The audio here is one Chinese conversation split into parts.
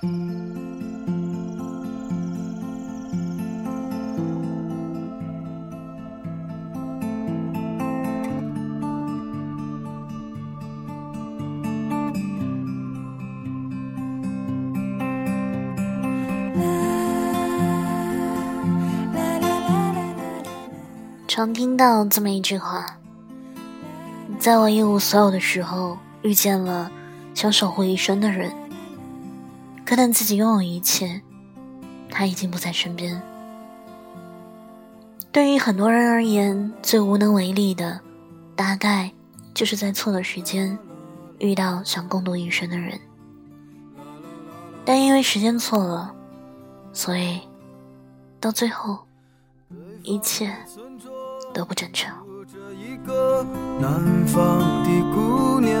常听到这么一句话：在我一无所有的时候，遇见了想守护一生的人。可等自己拥有一切，他已经不在身边。对于很多人而言，最无能为力的，大概就是在错的时间遇到想共度一生的人。但因为时间错了，所以到最后，一切。都不正常。南方的姑娘，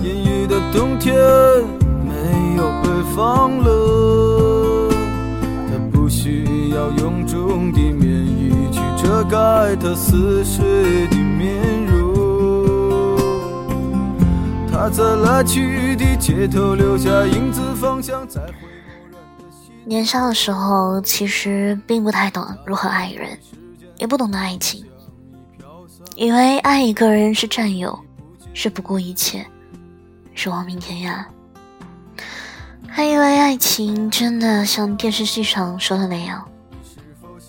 阴雨的冬天，没有北方冷。它不需要臃肿的棉衣去遮盖它似水的面容。它在来去的街头留下影子，方向再回。年少的时候，其实并不太懂如何爱人，也不懂得爱情，以为爱一个人是占有，是不顾一切，是亡命天涯，还以为爱情真的像电视剧上说的那样，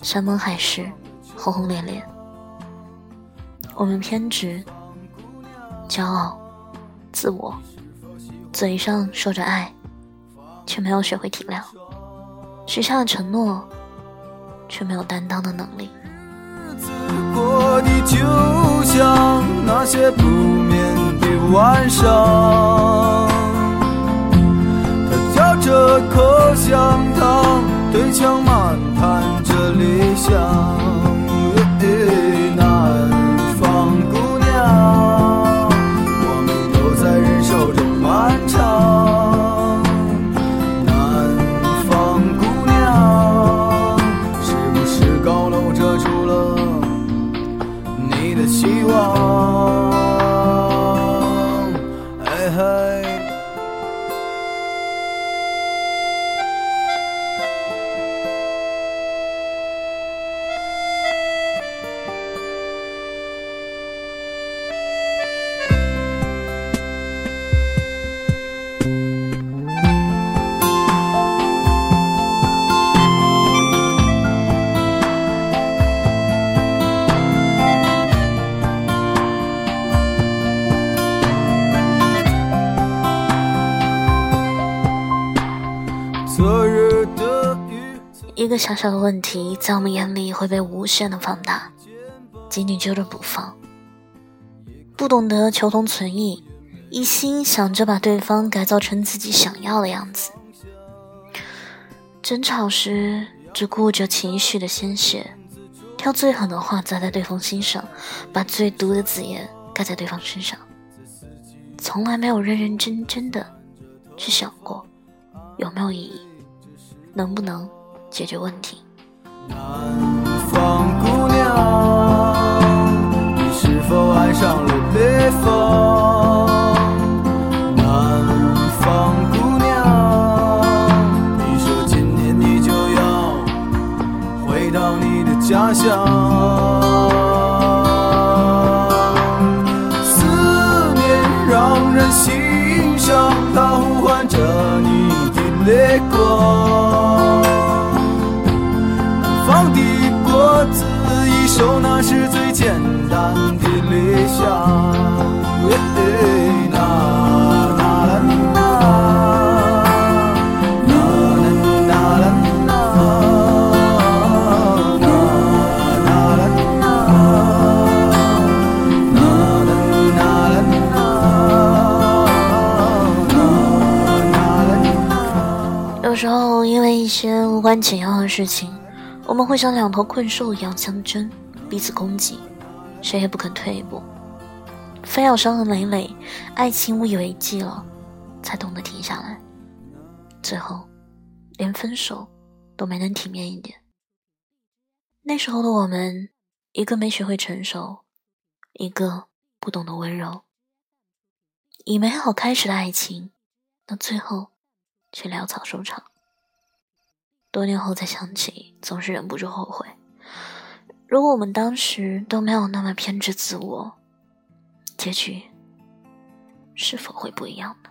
山盟海誓，轰轰烈烈。我们偏执、骄傲、自我，嘴上说着爱，却没有学会体谅。许下了承诺，却没有担当的能力。日子过的就像那些不晚上，他嚼着口香糖，对墙漫谈着理想。一个小小的问题，在我们眼里会被无限的放大，紧紧揪着不放。不懂得求同存异，一心想着把对方改造成自己想要的样子。争吵时只顾着情绪的鲜血，挑最狠的话砸在对方心上，把最毒的字眼盖在对方身上，从来没有认认真真的去想过有没有意义，能不能。解决问题。南方姑娘，你是否爱上了北方？南方姑娘，你说今年你就要回到你的家乡。思念让人心伤，它呼唤着你的泪光。那是最简单的理想。有时候因为一些无关紧要的事情，我们会像两头困兽一样相争，彼此攻击，谁也不肯退一步，非要伤痕累累，爱情无以为继了，才懂得停下来。最后，连分手都没能体面一点。那时候的我们，一个没学会成熟，一个不懂得温柔，以美好开始的爱情，到最后却潦草收场。多年后再想起，总是忍不住后悔。如果我们当时都没有那么偏执自我，结局是否会不一样呢？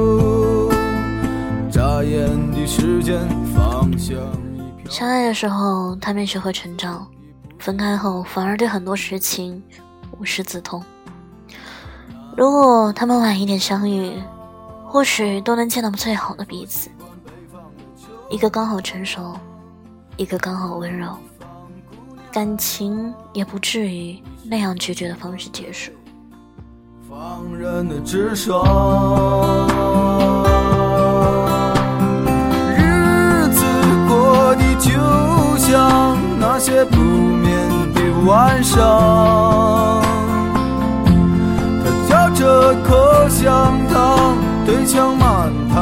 相爱的时候，他没学会成长；分开后，反而对很多事情无师自通。如果他们晚一点相遇，或许都能见到最好的彼此。一个刚好成熟，一个刚好温柔，感情也不至于那样决绝的方式结束。放任的我的。就像那些不眠的晚上，他嚼着口香糖，对墙漫谈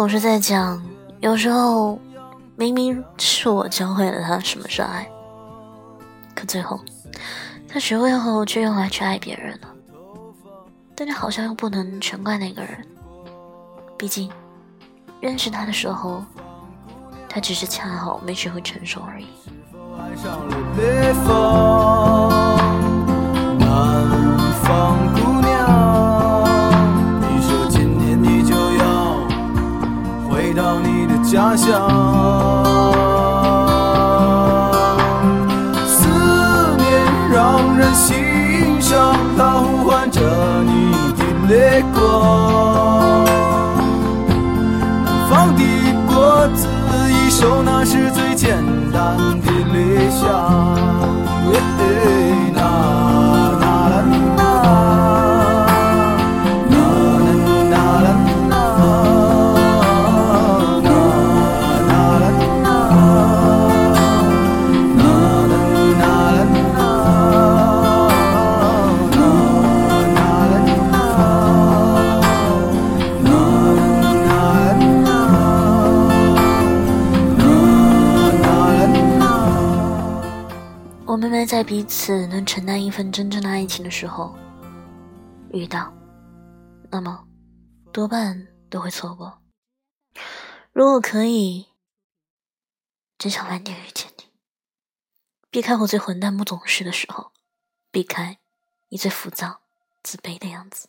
总是在讲，有时候明明是我教会了他什么是爱，可最后他学会后却用来去爱别人了。但你好像又不能全怪那个人，毕竟。认识他的时候，他只是恰好没学会成熟而已。南方姑娘，家乡，思念让人心伤，它呼唤着。你的泪光。南方的果子一熟，那是最简单的理想。在彼此能承担一份真正的爱情的时候遇到，那么多半都会错过。如果可以，真想晚点遇见你，避开我最混蛋不懂事的时候，避开你最浮躁、自卑的样子。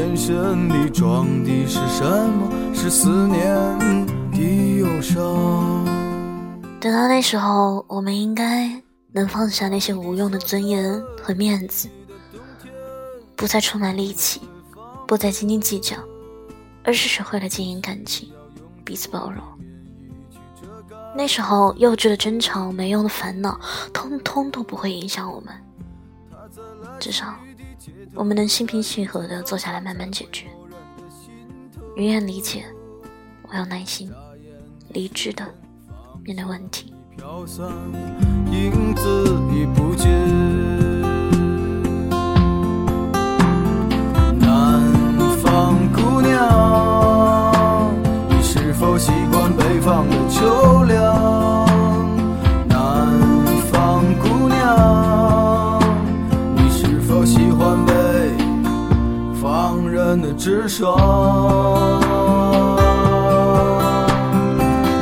眼神里装的是什么？是思念。等到那时候，我们应该能放下那些无用的尊严和面子，不再充满戾气，不再斤斤计较，而是学会了经营感情，彼此包容。那时候，幼稚的争吵、没用的烦恼，通通都不会影响我们。至少，我们能心平气和的坐下来慢慢解决。语言理解，我有耐心。理智的面对问题。影子已不见。南方姑娘，你是否习惯北方的秋直爽，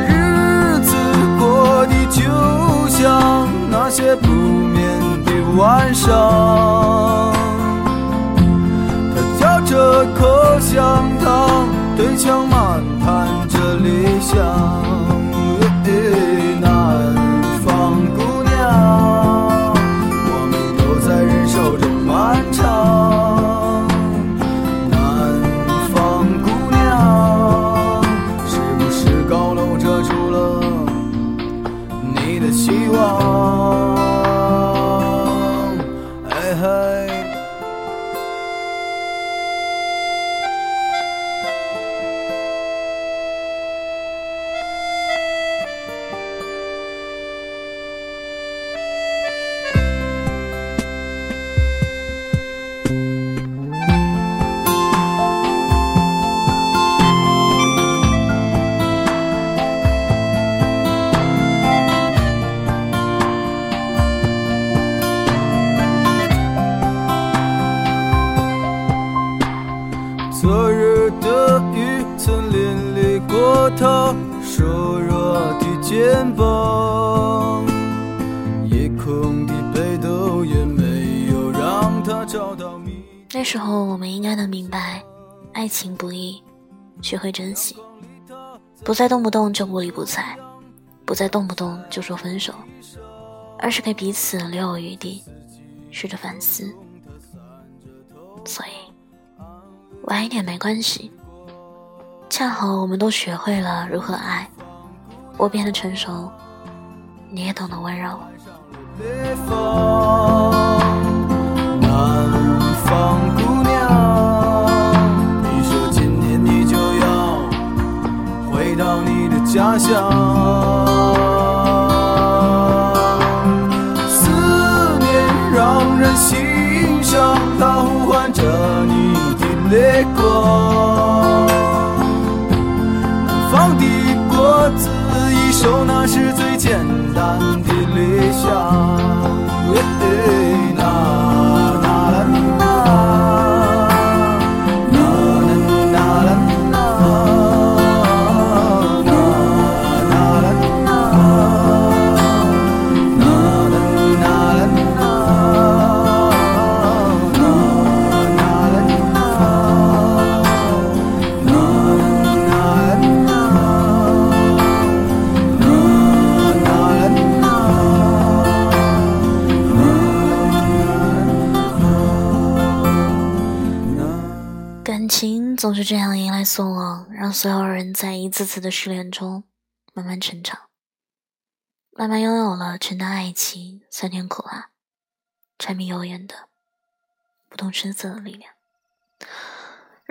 日子过得就像那些不眠的晚上。他嚼着口香糖，对墙漫谈着理想。哎，南方姑娘，我们都在忍受着漫长。那时候，我们应该能明白，爱情不易，学会珍惜，不再动不动就不理不睬，不再动不动就说分手，而是给彼此留有余地，试着反思，所以晚一点没关系。恰好我们都学会了如何爱，我变得成熟，你也懂得温柔。南方姑娘，你说今年你就要回到你的家乡，思念让人心伤，它呼唤着你的泪光。南方的果子已熟，那是最简单感情总是这样迎来送往，让所有人在一次次的失恋中慢慢成长，慢慢拥有了承担爱情酸甜苦辣、柴米油盐的不动声色的力量。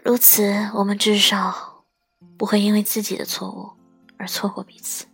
如此，我们至少不会因为自己的错误而错过彼此。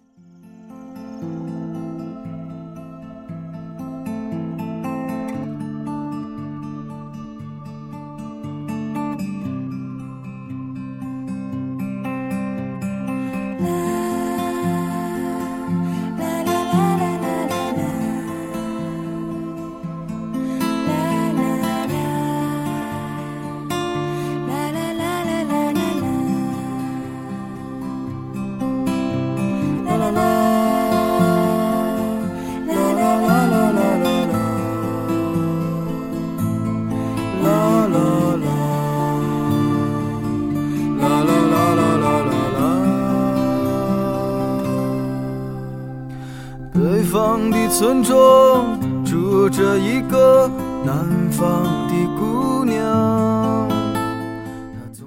村庄住着一个南方的姑娘。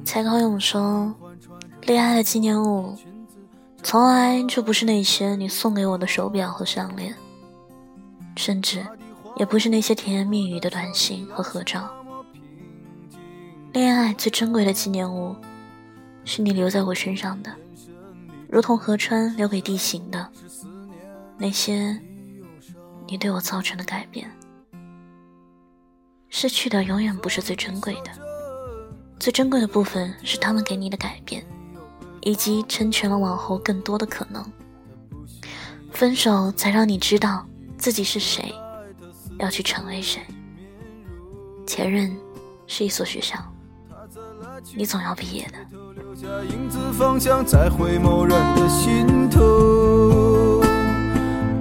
蔡康永说：“恋爱的纪念物，从来就不是那些你送给我的手表和项链，甚至也不是那些甜言蜜语的短信和合照。恋爱最珍贵的纪念物，是你留在我身上的，如同河川留给地形的那些你对我造成的改变。失去的永远不是最珍贵的。”最珍贵的部分是他们给你的改变，以及成全了往后更多的可能。分手才让你知道自己是谁，要去成为谁。前任是一所学校，你总要毕业的。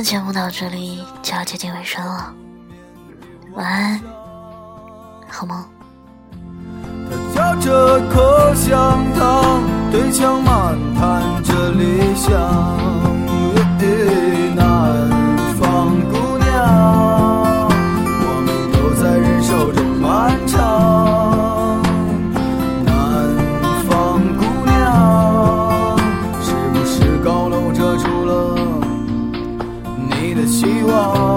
的节目到这里就要接近尾声了，晚安，好梦。他嚼着口香糖，对墙漫谈着理想。希望。